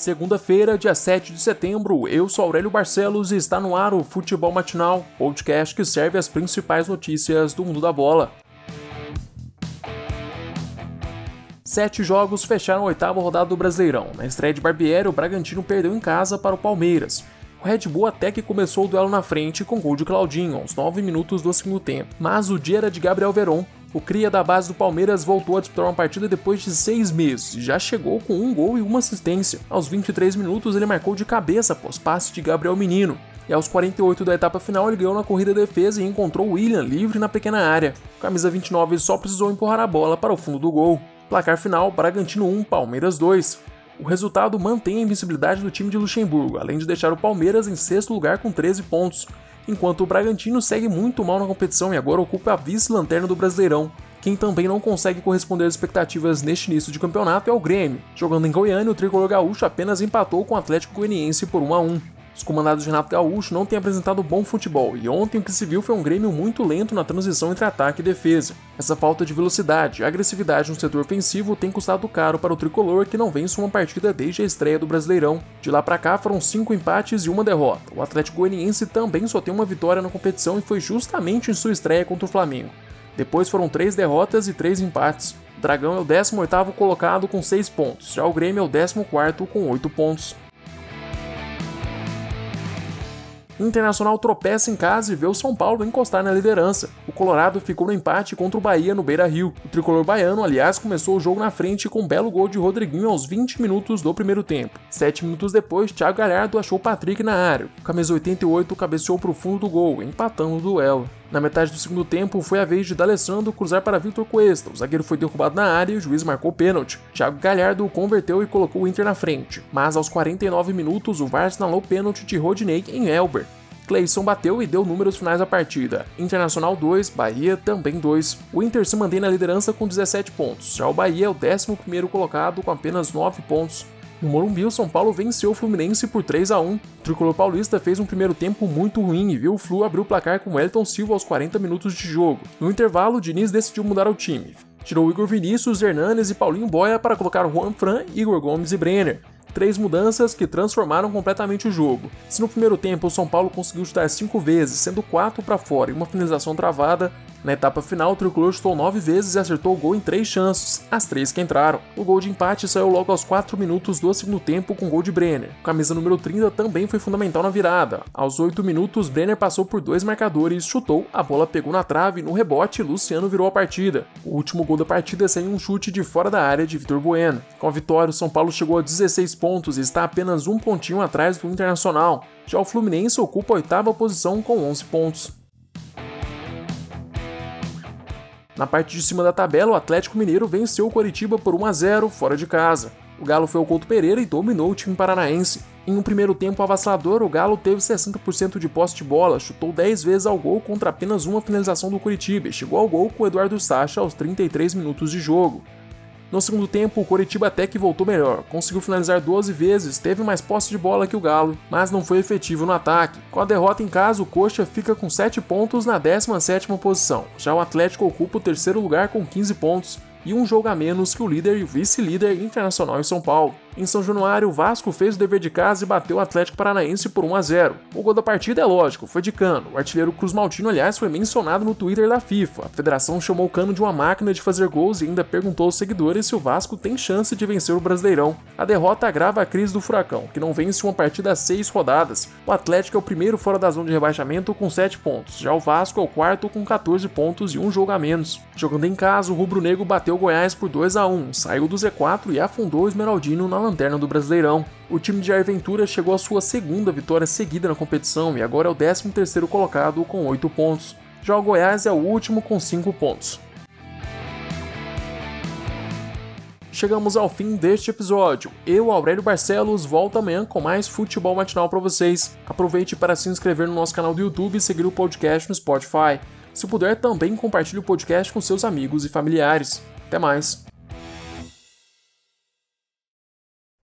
Segunda-feira, dia 7 de setembro, eu sou Aurélio Barcelos e está no ar o Futebol Matinal, podcast que serve as principais notícias do mundo da bola. Sete jogos fecharam a oitava rodada do Brasileirão. Na estreia de Barbieri, o Bragantino perdeu em casa para o Palmeiras. O Red Bull até que começou o duelo na frente com gol de Claudinho aos 9 minutos do segundo tempo, mas o dia era de Gabriel Veron. O cria da base do Palmeiras voltou a disputar uma partida depois de seis meses e já chegou com um gol e uma assistência. Aos 23 minutos ele marcou de cabeça após passe de Gabriel Menino. E aos 48 da etapa final ele ganhou na corrida defesa e encontrou William livre na pequena área. Camisa 29 só precisou empurrar a bola para o fundo do gol. Placar final: Bragantino 1, Palmeiras 2. O resultado mantém a invencibilidade do time de Luxemburgo, além de deixar o Palmeiras em sexto lugar com 13 pontos, enquanto o Bragantino segue muito mal na competição e agora ocupa a vice-lanterna do Brasileirão. Quem também não consegue corresponder às expectativas neste início de campeonato é o Grêmio. Jogando em Goiânia, o tricolor gaúcho apenas empatou com o Atlético Goianiense por 1 a 1. Os comandados de Renato Gaúcho não têm apresentado bom futebol e ontem o que se viu foi um Grêmio muito lento na transição entre ataque e defesa. Essa falta de velocidade e agressividade no setor ofensivo tem custado caro para o tricolor que não vence uma partida desde a estreia do Brasileirão. De lá para cá foram cinco empates e uma derrota. O Atlético Goianiense também só tem uma vitória na competição e foi justamente em sua estreia contra o Flamengo. Depois foram três derrotas e três empates. O Dragão é o 18º colocado com 6 pontos, já o Grêmio é o 14º com 8 pontos. Internacional tropeça em casa e vê o São Paulo encostar na liderança. O Colorado ficou no empate contra o Bahia no Beira Rio. O tricolor baiano, aliás, começou o jogo na frente com um belo gol de Rodriguinho aos 20 minutos do primeiro tempo. Sete minutos depois, Thiago Galhardo achou Patrick na área. O camisa 88 cabeceou para o fundo do gol, empatando o duelo. Na metade do segundo tempo, foi a vez de D'Alessandro cruzar para Victor Cuesta. O zagueiro foi derrubado na área e o juiz marcou pênalti. Thiago Galhardo converteu e colocou o Inter na frente. Mas aos 49 minutos, o VAR assinalou pênalti de Rodinei em Elber. Cleison bateu e deu números finais da partida. Internacional 2, Bahia também 2. O Inter se mantém na liderança com 17 pontos. Já o Bahia é o 11º colocado com apenas 9 pontos. No Morumbi, o São Paulo venceu o Fluminense por 3 a 1. O tricolor paulista fez um primeiro tempo muito ruim e viu o Flu abrir o placar com Wellington Silva aos 40 minutos de jogo. No intervalo, o Diniz decidiu mudar o time. Tirou Igor Vinícius, Hernanes e Paulinho Boia para colocar Juan Fran, Igor Gomes e Brenner. Três mudanças que transformaram completamente o jogo. Se no primeiro tempo o São Paulo conseguiu chutar cinco vezes, sendo quatro para fora e uma finalização travada, na etapa final, o tricolor chutou nove vezes e acertou o gol em três chances, as três que entraram. O gol de empate saiu logo aos 4 minutos do segundo tempo com gol de Brenner. Camisa número 30 também foi fundamental na virada. Aos 8 minutos, Brenner passou por dois marcadores, chutou, a bola pegou na trave no rebote, Luciano virou a partida. O último gol da partida saiu um chute de fora da área de Vitor Bueno. Com a vitória, o São Paulo chegou a 16 pontos e está apenas um pontinho atrás do Internacional. Já o Fluminense ocupa a oitava posição com 11 pontos. Na parte de cima da tabela, o Atlético Mineiro venceu o Coritiba por 1 a 0 fora de casa. O Galo foi ao Couto Pereira e dominou o time paranaense. Em um primeiro tempo avassalador, o Galo teve 60% de posse de bola, chutou 10 vezes ao gol contra apenas uma finalização do Curitiba e chegou ao gol com o Eduardo Sacha aos 33 minutos de jogo. No segundo tempo, o Coritiba até que voltou melhor, conseguiu finalizar 12 vezes, teve mais posse de bola que o Galo, mas não foi efetivo no ataque. Com a derrota em casa, o Coxa fica com 7 pontos na 17ª posição. Já o Atlético ocupa o terceiro lugar com 15 pontos e um jogo a menos que o líder e o vice-líder internacional em São Paulo. Em São Januário, o Vasco fez o dever de casa e bateu o Atlético Paranaense por 1 a 0. O gol da partida é lógico, foi de Cano. O artilheiro Cruz Maltino, aliás, foi mencionado no Twitter da FIFA. A federação chamou o Cano de uma máquina de fazer gols e ainda perguntou aos seguidores se o Vasco tem chance de vencer o Brasileirão. A derrota agrava a crise do Furacão, que não vence uma partida a seis rodadas. O Atlético é o primeiro fora da zona de rebaixamento com 7 pontos, já o Vasco é o quarto com 14 pontos e um jogo a menos. Jogando em casa, o Rubro Negro bateu o Goiás por 2 a 1, saiu do Z4 e afundou o Esmeraldino na lanterna do Brasileirão. O time de Jair Ventura chegou à sua segunda vitória seguida na competição e agora é o 13º colocado com 8 pontos. Já o Goiás é o último com 5 pontos. Chegamos ao fim deste episódio. Eu, Aurélio Barcelos, volto amanhã com mais futebol matinal para vocês. Aproveite para se inscrever no nosso canal do YouTube e seguir o podcast no Spotify. Se puder, também compartilhe o podcast com seus amigos e familiares. Até mais!